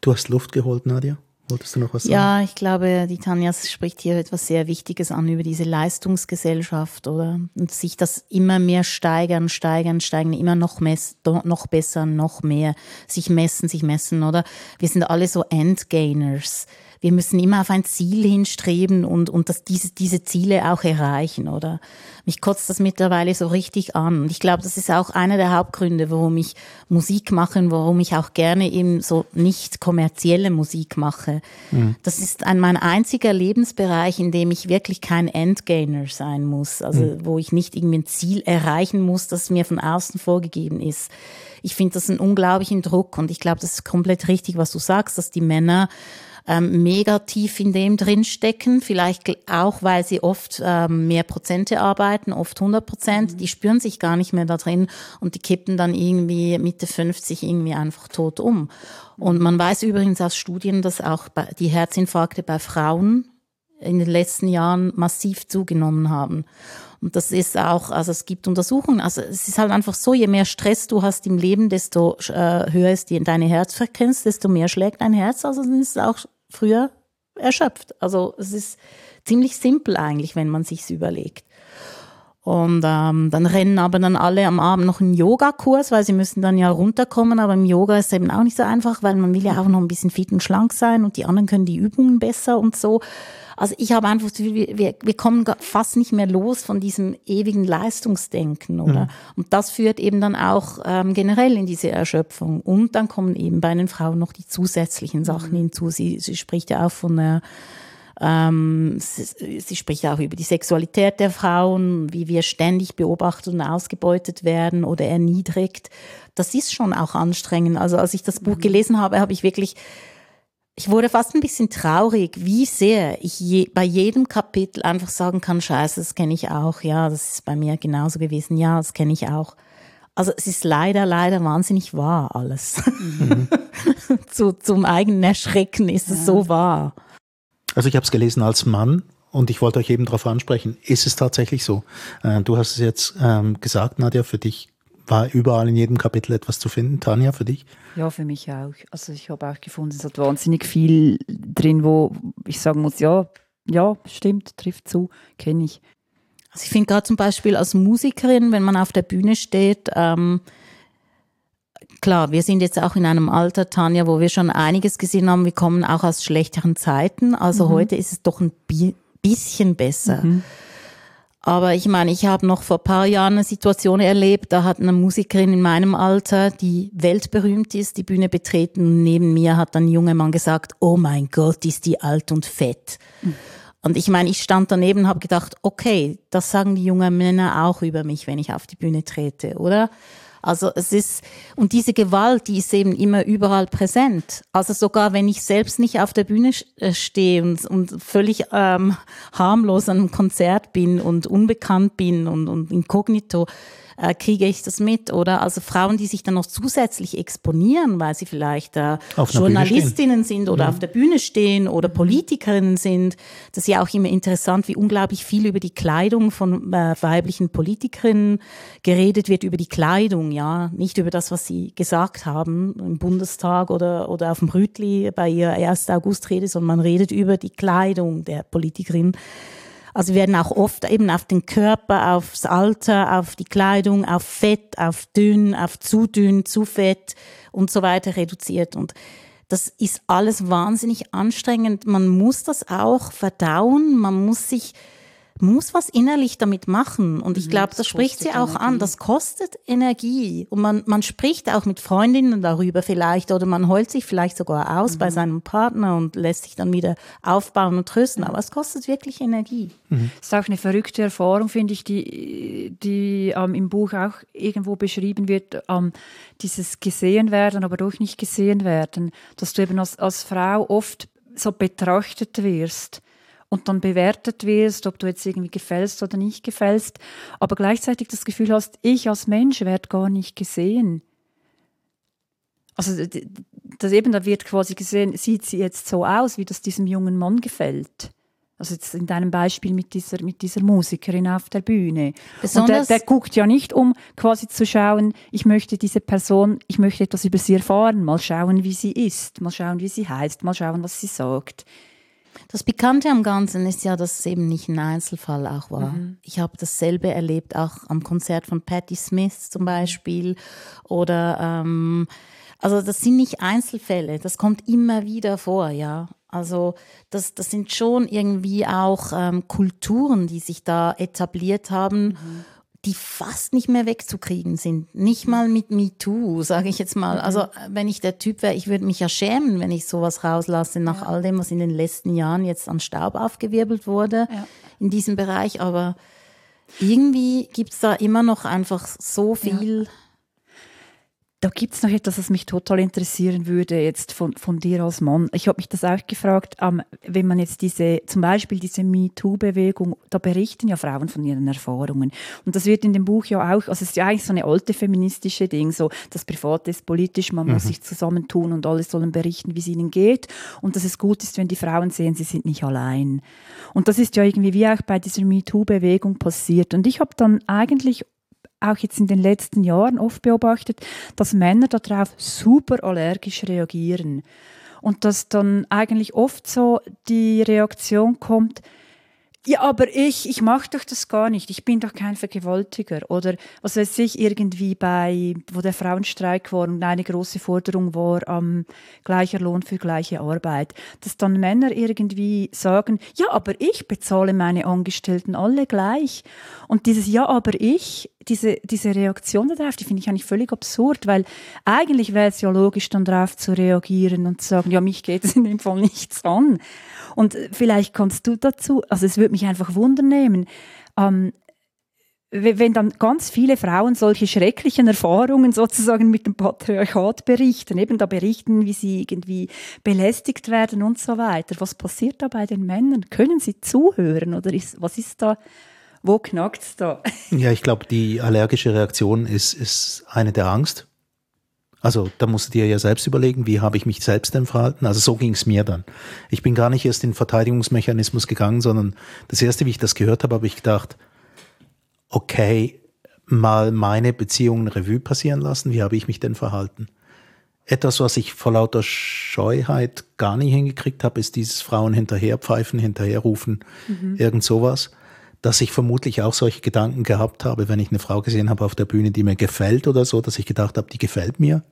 Du hast Luft geholt, Nadja. Wolltest du noch was sagen? Ja, ich glaube, die Tanja spricht hier etwas sehr Wichtiges an über diese Leistungsgesellschaft, oder? Und sich das immer mehr steigern, steigern, steigern, immer noch, mess, noch besser, noch mehr, sich messen, sich messen, oder? Wir sind alle so Endgainers wir müssen immer auf ein Ziel hinstreben und, und das, diese, diese Ziele auch erreichen, oder? Mich kotzt das mittlerweile so richtig an. Und ich glaube, das ist auch einer der Hauptgründe, warum ich Musik mache und warum ich auch gerne eben so nicht kommerzielle Musik mache. Mhm. Das ist ein, mein einziger Lebensbereich, in dem ich wirklich kein Endgainer sein muss. Also, mhm. wo ich nicht irgendwie ein Ziel erreichen muss, das mir von außen vorgegeben ist. Ich finde das einen unglaublichen Druck und ich glaube, das ist komplett richtig, was du sagst, dass die Männer ähm, mega tief in dem drinstecken, vielleicht auch, weil sie oft ähm, mehr Prozente arbeiten, oft 100 Prozent, mhm. die spüren sich gar nicht mehr da drin und die kippen dann irgendwie Mitte 50 irgendwie einfach tot um. Und man weiß übrigens aus Studien, dass auch die Herzinfarkte bei Frauen in den letzten Jahren massiv zugenommen haben. Und das ist auch, also es gibt Untersuchungen, also es ist halt einfach so, je mehr Stress du hast im Leben, desto äh, höher ist die, deine Herzfrequenz, desto mehr schlägt dein Herz. Also es ist auch früher erschöpft. Also es ist ziemlich simpel eigentlich, wenn man sich's überlegt. Und ähm, dann rennen aber dann alle am Abend noch einen Yogakurs, weil sie müssen dann ja runterkommen. Aber im Yoga ist es eben auch nicht so einfach, weil man will ja auch noch ein bisschen fit und schlank sein und die anderen können die Übungen besser und so. Also ich habe einfach das Gefühl, wir, wir kommen fast nicht mehr los von diesem ewigen Leistungsdenken, oder? Mhm. Und das führt eben dann auch ähm, generell in diese Erschöpfung. Und dann kommen eben bei den Frauen noch die zusätzlichen Sachen mhm. hinzu. Sie, sie spricht ja auch von der ähm, sie, sie, spricht auch über die Sexualität der Frauen, wie wir ständig beobachtet und ausgebeutet werden oder erniedrigt. Das ist schon auch anstrengend. Also als ich das Buch mhm. gelesen habe, habe ich wirklich ich wurde fast ein bisschen traurig, wie sehr ich je, bei jedem Kapitel einfach sagen kann, scheiße, das kenne ich auch, ja, das ist bei mir genauso gewesen, ja, das kenne ich auch. Also es ist leider, leider wahnsinnig wahr alles. Mhm. Zu, zum eigenen Erschrecken ist ja. es so wahr. Also ich habe es gelesen als Mann und ich wollte euch eben darauf ansprechen, ist es tatsächlich so? Äh, du hast es jetzt ähm, gesagt, Nadja, für dich war überall in jedem Kapitel etwas zu finden. Tanja, für dich? Ja, für mich auch. Also ich habe auch gefunden, es hat wahnsinnig viel drin, wo ich sagen muss, ja, ja, stimmt, trifft zu, kenne ich. Also ich finde gerade zum Beispiel als Musikerin, wenn man auf der Bühne steht, ähm, klar, wir sind jetzt auch in einem Alter, Tanja, wo wir schon einiges gesehen haben. Wir kommen auch aus schlechteren Zeiten. Also mhm. heute ist es doch ein bisschen besser. Mhm. Aber ich meine, ich habe noch vor paar Jahren eine Situation erlebt, da hat eine Musikerin in meinem Alter, die weltberühmt ist, die Bühne betreten und neben mir hat ein junger Mann gesagt, oh mein Gott, ist die alt und fett. Mhm. Und ich meine, ich stand daneben und habe gedacht, okay, das sagen die jungen Männer auch über mich, wenn ich auf die Bühne trete, oder? Also es ist, und diese Gewalt, die ist eben immer überall präsent. Also sogar wenn ich selbst nicht auf der Bühne äh, stehe und, und völlig ähm, harmlos an einem Konzert bin und unbekannt bin und, und inkognito, äh, kriege ich das mit, oder? Also Frauen, die sich dann noch zusätzlich exponieren, weil sie vielleicht äh, Journalistinnen sind oder ja. auf der Bühne stehen oder Politikerinnen sind. Das ist ja auch immer interessant, wie unglaublich viel über die Kleidung von äh, weiblichen Politikerinnen geredet wird, über die Kleidung, ja, nicht über das, was sie gesagt haben im Bundestag oder, oder auf dem Rütli bei ihrer 1. August-Rede, sondern man redet über die Kleidung der Politikerin. Also werden auch oft eben auf den Körper, aufs Alter, auf die Kleidung, auf Fett, auf dünn, auf zu dünn, zu fett und so weiter reduziert. Und das ist alles wahnsinnig anstrengend. Man muss das auch verdauen. Man muss sich muss was innerlich damit machen. Und ich mhm, glaube, das, das spricht sie auch Energie. an. Das kostet Energie. Und man, man spricht auch mit Freundinnen darüber vielleicht oder man heult sich vielleicht sogar aus mhm. bei seinem Partner und lässt sich dann wieder aufbauen und trösten. Aber es kostet wirklich Energie. Mhm. Das ist auch eine verrückte Erfahrung, finde ich, die, die ähm, im Buch auch irgendwo beschrieben wird. Ähm, dieses gesehen werden, aber doch nicht gesehen werden. Dass du eben als, als Frau oft so betrachtet wirst und dann bewertet wirst, ob du jetzt irgendwie gefällst oder nicht gefällst, aber gleichzeitig das Gefühl hast, ich als Mensch werde gar nicht gesehen. Also das eben, da wird quasi gesehen, sieht sie jetzt so aus, wie das diesem jungen Mann gefällt. Also jetzt in deinem Beispiel mit dieser, mit dieser Musikerin auf der Bühne. Besonders und der, der guckt ja nicht, um quasi zu schauen, ich möchte diese Person, ich möchte etwas über sie erfahren, mal schauen, wie sie ist, mal schauen, wie sie heißt, mal schauen, was sie sagt. Das Bekannte am Ganzen ist ja, dass es eben nicht ein Einzelfall auch war. Mhm. Ich habe dasselbe erlebt, auch am Konzert von Patti Smith zum Beispiel. Oder ähm, also das sind nicht Einzelfälle, das kommt immer wieder vor, ja. Also das, das sind schon irgendwie auch ähm, Kulturen, die sich da etabliert haben. Mhm die fast nicht mehr wegzukriegen sind. Nicht mal mit MeToo, sage ich jetzt mal. Mhm. Also wenn ich der Typ wäre, ich würde mich ja schämen, wenn ich sowas rauslasse nach ja. all dem, was in den letzten Jahren jetzt an Staub aufgewirbelt wurde ja. in diesem Bereich. Aber irgendwie gibt es da immer noch einfach so viel. Ja da gibt es noch etwas, was mich total interessieren würde, jetzt von, von dir als Mann. Ich habe mich das auch gefragt, ähm, wenn man jetzt diese, zum Beispiel diese MeToo-Bewegung, da berichten ja Frauen von ihren Erfahrungen. Und das wird in dem Buch ja auch, also es ist ja eigentlich so eine alte feministische Ding, so das Private ist politisch, man mhm. muss sich zusammentun und alle sollen berichten, wie es ihnen geht. Und dass es gut ist, wenn die Frauen sehen, sie sind nicht allein. Und das ist ja irgendwie wie auch bei dieser MeToo-Bewegung passiert. Und ich habe dann eigentlich auch jetzt in den letzten Jahren oft beobachtet, dass Männer darauf super allergisch reagieren. Und dass dann eigentlich oft so die Reaktion kommt, ja, aber ich, ich mache doch das gar nicht. Ich bin doch kein Vergewaltiger. Oder was weiß ich, irgendwie bei, wo der Frauenstreik war und eine große Forderung war, ähm, gleicher Lohn für gleiche Arbeit. Dass dann Männer irgendwie sagen, ja, aber ich bezahle meine Angestellten alle gleich. Und dieses Ja, aber ich, diese, diese Reaktion darauf, die finde ich eigentlich völlig absurd, weil eigentlich wäre es ja logisch, dann darauf zu reagieren und zu sagen, ja, mich geht es in dem Fall nichts an. Und vielleicht kannst du dazu, also es würde mich einfach wundernehmen, ähm, wenn dann ganz viele Frauen solche schrecklichen Erfahrungen sozusagen mit dem Patriarchat berichten, eben da berichten, wie sie irgendwie belästigt werden und so weiter. Was passiert da bei den Männern? Können sie zuhören oder ist, was ist da, wo knackt es da? Ja, ich glaube, die allergische Reaktion ist, ist eine der Angst. Also da musst du dir ja selbst überlegen, wie habe ich mich selbst denn verhalten. Also so ging es mir dann. Ich bin gar nicht erst in den Verteidigungsmechanismus gegangen, sondern das erste, wie ich das gehört habe, habe ich gedacht, okay, mal meine Beziehungen Revue passieren lassen. Wie habe ich mich denn verhalten? Etwas, was ich vor lauter Scheuheit gar nicht hingekriegt habe, ist dieses Frauen hinterherpfeifen, hinterherrufen, mhm. irgend sowas. Dass ich vermutlich auch solche Gedanken gehabt habe, wenn ich eine Frau gesehen habe auf der Bühne, die mir gefällt oder so, dass ich gedacht habe, die gefällt mir.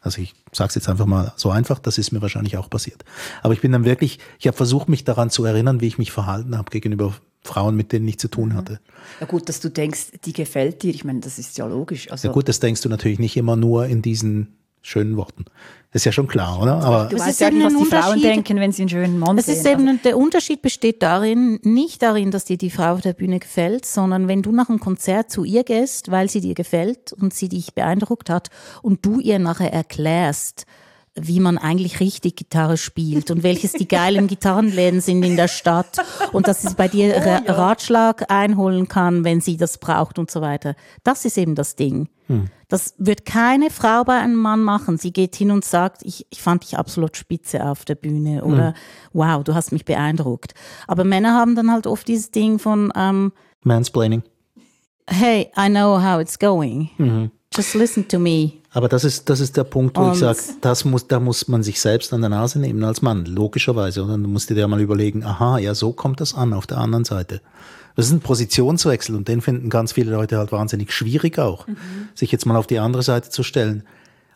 Also ich sage es jetzt einfach mal so einfach, das ist mir wahrscheinlich auch passiert. Aber ich bin dann wirklich, ich habe versucht, mich daran zu erinnern, wie ich mich verhalten habe gegenüber Frauen, mit denen ich zu tun hatte. Ja gut, dass du denkst, die gefällt dir, ich meine, das ist ja logisch. Also Ja gut, das denkst du natürlich nicht immer nur in diesen schönen Worten. Das ist ja schon klar, oder? Aber du Es weißt ist ja eben nicht, was ein die Frauen denken, wenn sie einen schönen Mann Es sehen. ist eben, der Unterschied besteht darin, nicht darin, dass dir die Frau auf der Bühne gefällt, sondern wenn du nach einem Konzert zu ihr gehst, weil sie dir gefällt und sie dich beeindruckt hat und du ihr nachher erklärst, wie man eigentlich richtig Gitarre spielt und welches die geilen Gitarrenläden sind in der Stadt und dass sie bei dir Ra Ratschlag einholen kann, wenn sie das braucht und so weiter. Das ist eben das Ding. Das wird keine Frau bei einem Mann machen. Sie geht hin und sagt, ich, ich fand dich absolut spitze auf der Bühne oder wow, du hast mich beeindruckt. Aber Männer haben dann halt oft dieses Ding von, ähm, Mansplaining. hey, I know how it's going. Just listen to me. Aber das ist, das ist der Punkt, wo ich Und- sage, das muss, da muss man sich selbst an der Nase nehmen als Mann, logischerweise. Und dann musst du dir mal überlegen, aha, ja, so kommt das an auf der anderen Seite. Das ist ein Positionswechsel und den finden ganz viele Leute halt wahnsinnig schwierig auch, sich jetzt mal auf die andere Seite zu stellen.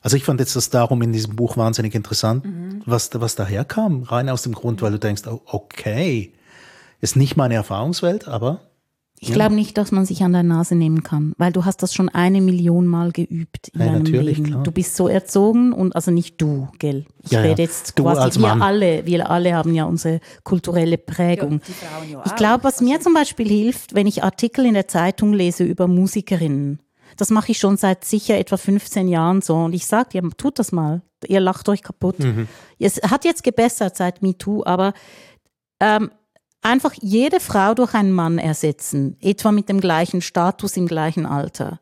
Also ich fand jetzt das darum in diesem Buch wahnsinnig interessant, was, da- was daher kam, rein aus dem Grund, weil du denkst, oh, okay, ist nicht meine Erfahrungswelt, aber Ich glaube nicht, dass man sich an der Nase nehmen kann, weil du hast das schon eine Million Mal geübt in Ja, deinem natürlich, Leben. klar. Du bist so erzogen und also nicht du, gell? Ich Ja, ja. rede jetzt Du quasi als wir Mann. alle, wir alle haben ja unsere kulturelle Prägung. ja Ich glaube, was mir zum Beispiel hilft, wenn ich Artikel in der Zeitung lese über Musikerinnen, das mache ich schon seit sicher etwa 15 Jahren so und ich sage, ja, tut das mal. Ihr lacht euch kaputt. Es hat jetzt gebessert seit MeToo, aber ähm, einfach jede Frau durch einen Mann ersetzen, etwa mit dem gleichen Status im gleichen Alter.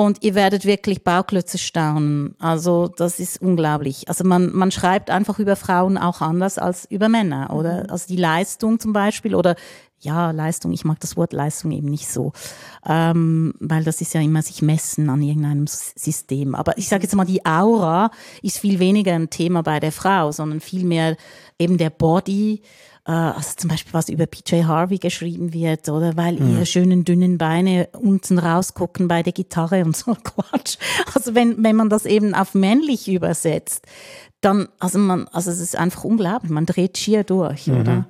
Und ihr werdet wirklich Bauklötze staunen. Also das ist unglaublich. Also man, man schreibt einfach über Frauen auch anders als über Männer, oder? Also die Leistung zum Beispiel oder ja, Leistung, ich mag das Wort Leistung eben nicht so, ähm, weil das ist ja immer sich messen an irgendeinem System. Aber ich sage jetzt mal, die Aura ist viel weniger ein Thema bei der Frau, sondern vielmehr eben der Body, also zum Beispiel was über PJ Harvey geschrieben wird, oder? Weil ihre schönen dünnen Beine unten rausgucken bei der Gitarre und so Quatsch. Also wenn, wenn man das eben auf männlich übersetzt, dann, also man, also es ist einfach unglaublich, man dreht schier durch, oder?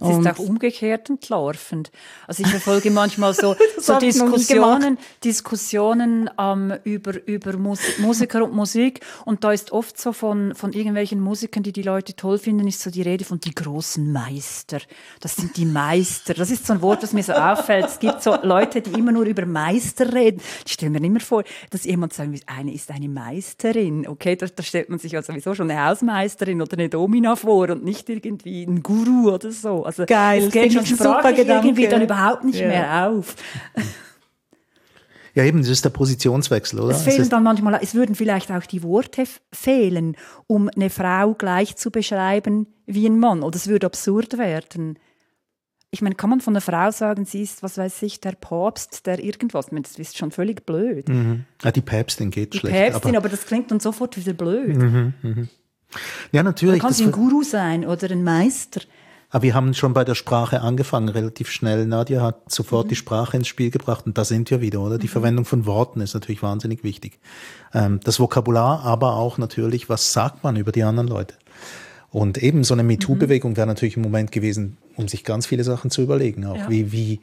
Es ist auch umgekehrt entlarvend. Also ich verfolge manchmal so, so Diskussionen, Diskussionen ähm, über, über Mus Musiker und Musik. Und da ist oft so von, von irgendwelchen Musikern, die die Leute toll finden, ist so die Rede von die großen Meister. Das sind die Meister. Das ist so ein Wort, das mir so auffällt. Es gibt so Leute, die immer nur über Meister reden. Ich stelle mir immer vor, dass jemand sagen will, eine ist eine Meisterin. Okay, da, da stellt man sich ja sowieso schon eine Hausmeisterin oder eine Domina vor und nicht irgendwie ein Guru oder so. Also Geil, es geht schon sprachlich irgendwie dann überhaupt nicht Ja. mehr auf. ja eben, das ist der Positionswechsel, oder? Es fehlen dann manchmal, es würden vielleicht auch die Worte fehlen, um eine Frau gleich zu beschreiben wie ein Mann. Oder es würde absurd werden. Ich meine, kann man von einer Frau sagen, sie ist, was weiß ich, der Papst, der irgendwas? Ich meine, das ist schon völlig blöd. ja, die Päpstin geht Die schlecht. Päpstin, aber, aber, das klingt dann sofort wieder blöd. ja, Dann natürlich. kann sie ein Guru sein oder ein Meister. Aber wir haben schon bei der Sprache angefangen, relativ schnell. Nadja hat sofort Mhm. die Sprache ins Spiel gebracht und da sind wir wieder, oder? Die Verwendung von Worten ist natürlich wahnsinnig wichtig. Ähm, das Vokabular, aber auch natürlich, was sagt man über die anderen Leute? Und eben so eine MeToo-Bewegung wäre natürlich ein Moment gewesen, um sich ganz viele Sachen zu überlegen. Auch Ja. wie, wie,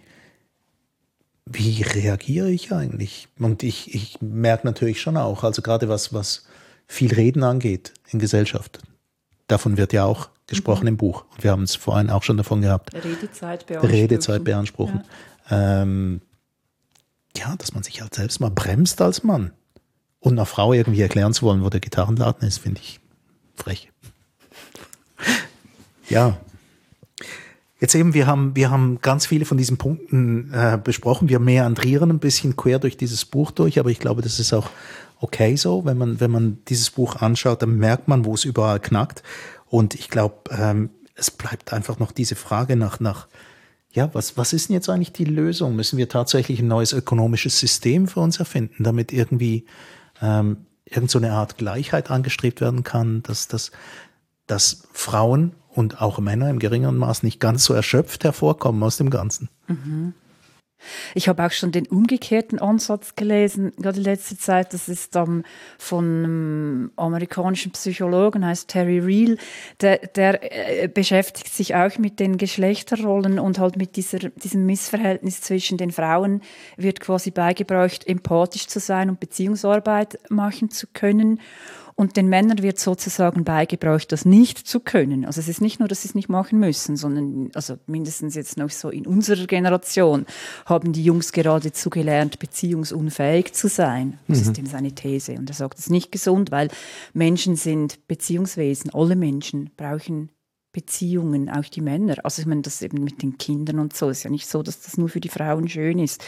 wie reagiere ich eigentlich? Und ich, ich merke natürlich schon auch, also gerade was, was viel Reden angeht in Gesellschaft, davon wird ja auch gesprochen im Buch. Und wir haben es vorhin auch schon davon gehabt. Redezeit beanspruchen. Redezeit beanspruchen. Ähm, ja, dass man sich halt selbst mal bremst als Mann. Und einer Frau irgendwie erklären zu wollen, wo der Gitarrenladen ist, finde ich frech. ja. Jetzt eben, wir haben, wir haben ganz viele von diesen Punkten äh, besprochen. Wir meandrieren ein bisschen quer durch dieses Buch durch, aber ich glaube, das ist auch okay so. Wenn man, wenn man dieses Buch anschaut, dann merkt man, wo es überall knackt. Und ich glaube, ähm, es bleibt einfach noch diese Frage nach, nach ja, was, was ist denn jetzt eigentlich die Lösung? Müssen wir tatsächlich ein neues ökonomisches System für uns erfinden, damit irgendwie ähm, irgend so eine Art Gleichheit angestrebt werden kann, dass, dass, dass Frauen und auch Männer im geringeren Maß nicht ganz so erschöpft hervorkommen aus dem Ganzen? Ich habe auch schon den umgekehrten Ansatz gelesen, gerade in letzter Zeit. Das ist um, von einem amerikanischen Psychologen, heißt Terry Real. Der, der äh, beschäftigt sich auch mit den Geschlechterrollen und halt mit dieser, diesem Missverhältnis zwischen den Frauen wird quasi beigebracht, empathisch zu sein und Beziehungsarbeit machen zu können. Und den Männern wird sozusagen beigebracht, das nicht zu können. Also es ist nicht nur, dass sie es nicht machen müssen, sondern also mindestens jetzt noch so in unserer Generation haben die Jungs geradezu gelernt, beziehungsunfähig zu sein. Das mhm. ist eben seine These. Und er sagt, es ist nicht gesund, weil Menschen sind Beziehungswesen. Alle Menschen brauchen Beziehungen, auch die Männer. Also ich meine, das eben mit den Kindern und so ist ja nicht so, dass das nur für die Frauen schön ist.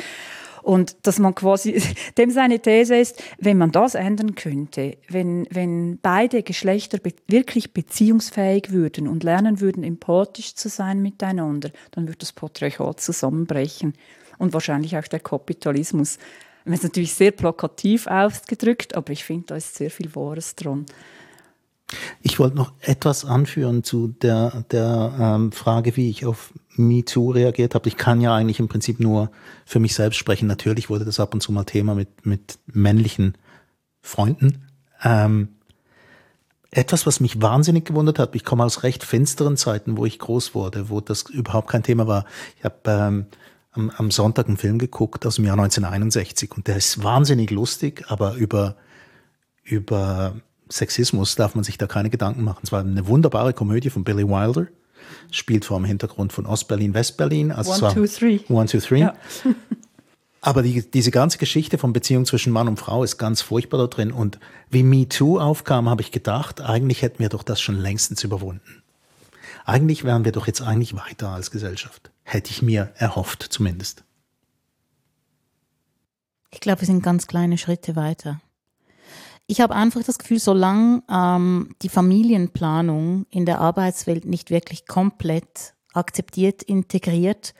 Und dass man quasi, dem seine These ist, wenn man das ändern könnte, wenn, wenn beide Geschlechter be wirklich beziehungsfähig würden und lernen würden, empathisch zu sein miteinander, dann würde das Patriarchat zusammenbrechen. Und wahrscheinlich auch der Kapitalismus. Das ist natürlich sehr plakativ ausgedrückt, aber ich finde, da ist sehr viel Wahres dran. Ich wollte noch etwas anführen zu der, der ähm, Frage, wie ich auf MeToo reagiert habe. Ich kann ja eigentlich im Prinzip nur für mich selbst sprechen. Natürlich wurde das ab und zu mal Thema mit, mit männlichen Freunden. Ähm, etwas, was mich wahnsinnig gewundert hat, ich komme aus recht finsteren Zeiten, wo ich groß wurde, wo das überhaupt kein Thema war. Ich habe ähm, am, am Sonntag einen Film geguckt aus dem Jahr 1961 und der ist wahnsinnig lustig, aber über, über Sexismus darf man sich da keine Gedanken machen. Es war eine wunderbare Komödie von Billy Wilder, spielt vor dem Hintergrund von Ostberlin, Westberlin. Also one, two, three. One, two, three. Ja. Aber die, diese ganze Geschichte von Beziehung zwischen Mann und Frau ist ganz furchtbar da drin. Und wie Me Too aufkam, habe ich gedacht, eigentlich hätten wir doch das schon längstens überwunden. Eigentlich wären wir doch jetzt eigentlich weiter als Gesellschaft. Hätte ich mir erhofft, zumindest. Ich glaube, wir sind ganz kleine Schritte weiter. Ich habe einfach das Gefühl, solange ähm, die Familienplanung in der Arbeitswelt nicht wirklich komplett akzeptiert, integriert,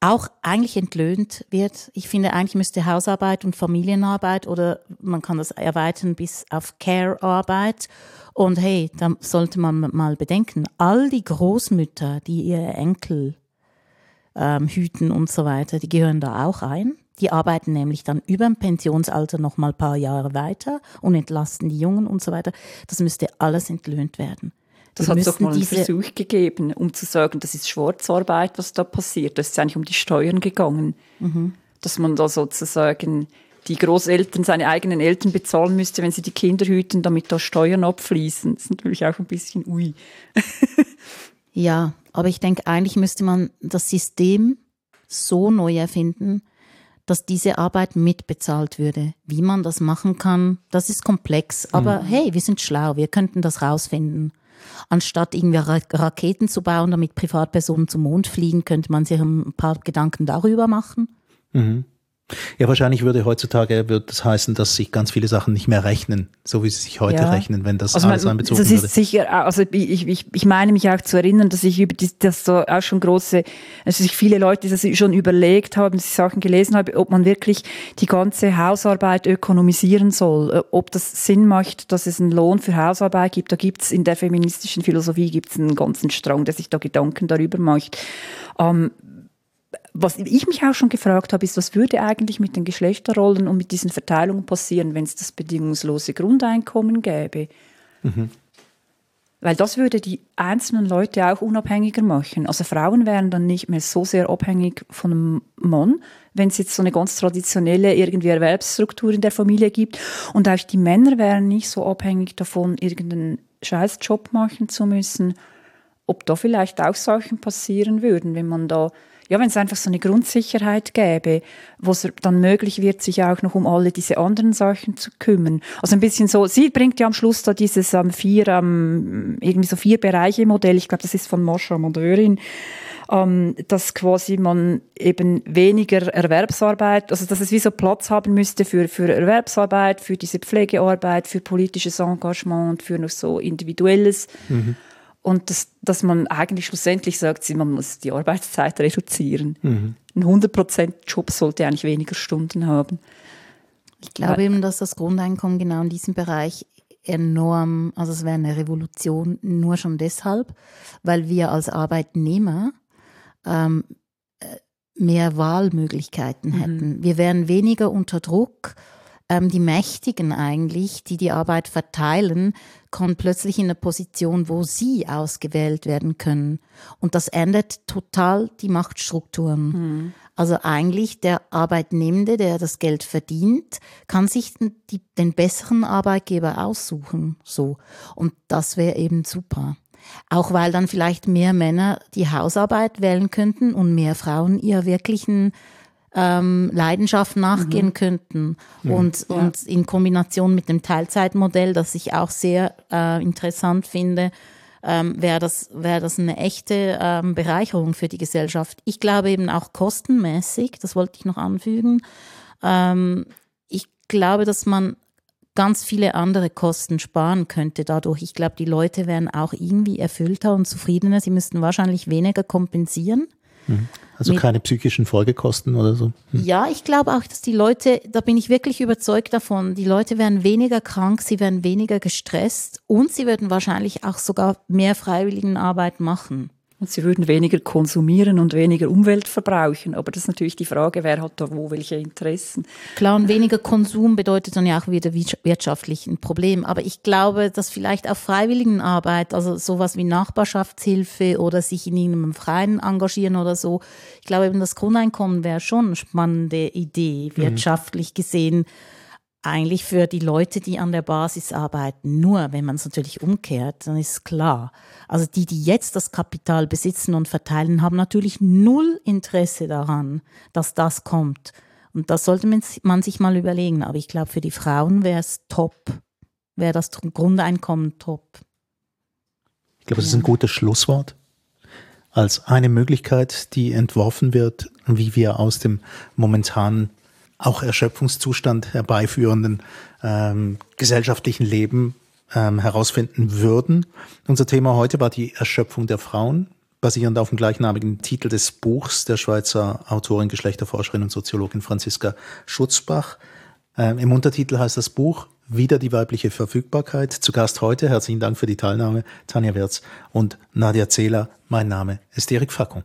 auch eigentlich entlöhnt wird. Ich finde, eigentlich müsste Hausarbeit und Familienarbeit oder man kann das erweitern bis auf Care-Arbeit. Und hey, da sollte man mal bedenken, all die Großmütter, die ihre Enkel ähm, hüten und so weiter, die gehören da auch ein. Die arbeiten nämlich dann über dem Pensionsalter noch mal ein paar Jahre weiter und entlasten die Jungen und so weiter. Das müsste alles entlöhnt werden. Das hat es doch mal einen Versuch gegeben, um zu sagen, das ist Schwarzarbeit, was da passiert. Das ist eigentlich um die Steuern gegangen. Mhm. Dass man da sozusagen die Großeltern, seine eigenen Eltern bezahlen müsste, wenn sie die Kinder hüten, damit da Steuern abfließen. Das ist natürlich auch ein bisschen ui. ja, aber ich denke, eigentlich müsste man das System so neu erfinden, dass diese Arbeit mitbezahlt würde. Wie man das machen kann, das ist komplex. Aber mhm. hey, wir sind schlau, wir könnten das rausfinden. Anstatt irgendwie Raketen zu bauen, damit Privatpersonen zum Mond fliegen, könnte man sich ein paar Gedanken darüber machen. Mhm. Ja, wahrscheinlich würde heutzutage wird das heißen, dass sich ganz viele Sachen nicht mehr rechnen, so wie sie sich heute ja. rechnen, wenn das also alles man, einbezogen das ist würde. sicher, also ich, ich, ich meine mich auch zu erinnern, dass ich über die, das so auch schon große, also sich viele Leute das schon überlegt haben, dass ich Sachen gelesen habe, ob man wirklich die ganze Hausarbeit ökonomisieren soll, äh, ob das Sinn macht, dass es einen Lohn für Hausarbeit gibt. Da gibt es in der feministischen Philosophie gibt's einen ganzen Strang, der sich da Gedanken darüber macht. Ähm, was ich mich auch schon gefragt habe, ist, was würde eigentlich mit den Geschlechterrollen und mit diesen Verteilungen passieren, wenn es das bedingungslose Grundeinkommen gäbe? Mhm. Weil das würde die einzelnen Leute auch unabhängiger machen. Also Frauen wären dann nicht mehr so sehr abhängig von einem Mann, wenn es jetzt so eine ganz traditionelle irgendwie Erwerbsstruktur in der Familie gibt. Und auch die Männer wären nicht so abhängig davon, irgendeinen Scheißjob machen zu müssen. Ob da vielleicht auch Sachen passieren würden, wenn man da ja, wenn es einfach so eine Grundsicherheit gäbe, wo es dann möglich wird, sich auch noch um alle diese anderen Sachen zu kümmern. Also ein bisschen so, sie bringt ja am Schluss da dieses ähm, vier, ähm, irgendwie so vier Bereiche Modell, ich glaube, das ist von Moscha Mondeurin, ähm, dass quasi man eben weniger Erwerbsarbeit, also dass es wie so Platz haben müsste für, für Erwerbsarbeit, für diese Pflegearbeit, für politisches Engagement, für noch so individuelles. Mhm. Und das, dass man eigentlich schlussendlich sagt, man muss die Arbeitszeit reduzieren. Mhm. Ein 100%-Job sollte eigentlich weniger Stunden haben. Ich glaube eben, dass das Grundeinkommen genau in diesem Bereich enorm, also es wäre eine Revolution nur schon deshalb, weil wir als Arbeitnehmer ähm, äh, mehr Wahlmöglichkeiten hätten. Wir wären weniger unter Druck. Ähm, die Mächtigen eigentlich, die die Arbeit verteilen, kommen plötzlich in eine Position, wo sie ausgewählt werden können. Und das ändert total die Machtstrukturen. Also eigentlich der Arbeitnehmende, der das Geld verdient, kann sich die, den besseren Arbeitgeber aussuchen. So. Und das wäre eben super. Auch weil dann vielleicht mehr Männer die Hausarbeit wählen könnten und mehr Frauen ihrer wirklichen ähm, Leidenschaft nachgehen könnten. Und, Ja. und in Kombination mit dem Teilzeitmodell, das ich auch sehr äh, interessant finde, ähm, wäre das, wäre das eine echte ähm, Bereicherung für die Gesellschaft. Ich glaube eben auch kostenmäßig, das wollte ich noch anfügen. Ähm, ich glaube, dass man ganz viele andere Kosten sparen könnte dadurch. Ich glaube, die Leute wären auch irgendwie erfüllter und zufriedener. Sie müssten wahrscheinlich weniger kompensieren. Also Mit- keine psychischen Folgekosten oder so. Ja, ich glaube auch, dass die Leute, da bin ich wirklich überzeugt davon, die Leute werden weniger krank, sie werden weniger gestresst und sie würden wahrscheinlich auch sogar mehr Freiwilligenarbeit machen. Und sie würden weniger konsumieren und weniger Umwelt verbrauchen. Aber das ist natürlich die Frage, wer hat da wo welche Interessen. Klar, und weniger Konsum bedeutet dann ja auch wieder wirtschaft- wirtschaftlich ein Problem. Aber ich glaube, dass vielleicht auch Freiwilligenarbeit, also sowas wie Nachbarschaftshilfe oder sich in irgendeinem Verein engagieren oder so, ich glaube eben, das Grundeinkommen wäre schon eine spannende Idee, wirtschaftlich gesehen. Eigentlich für die Leute, die an der Basis arbeiten. Nur wenn man es natürlich umkehrt, dann ist klar. Also die, die jetzt das Kapital besitzen und verteilen, haben natürlich null Interesse daran, dass das kommt. Und das sollte man si- man sich mal überlegen. Aber ich glaube, für die Frauen wäre es top, wäre das Grundeinkommen top. Ich glaube, das ist ein gutes Schlusswort. Als eine Möglichkeit, die entworfen wird, wie wir aus dem momentanen auch Erschöpfungszustand herbeiführenden ähm, gesellschaftlichen Leben ähm, herausfinden würden. Unser Thema heute war die Erschöpfung der Frauen, basierend auf dem gleichnamigen Titel des Buchs der Schweizer Autorin, Geschlechterforscherin und Soziologin Franziska Schutzbach. Ähm, Im Untertitel heißt das Buch Wieder die weibliche Verfügbarkeit. Zu Gast heute, herzlichen Dank für die Teilnahme, Tanja Wirz und Nadia Zehler. Mein Name ist Erik Fackung.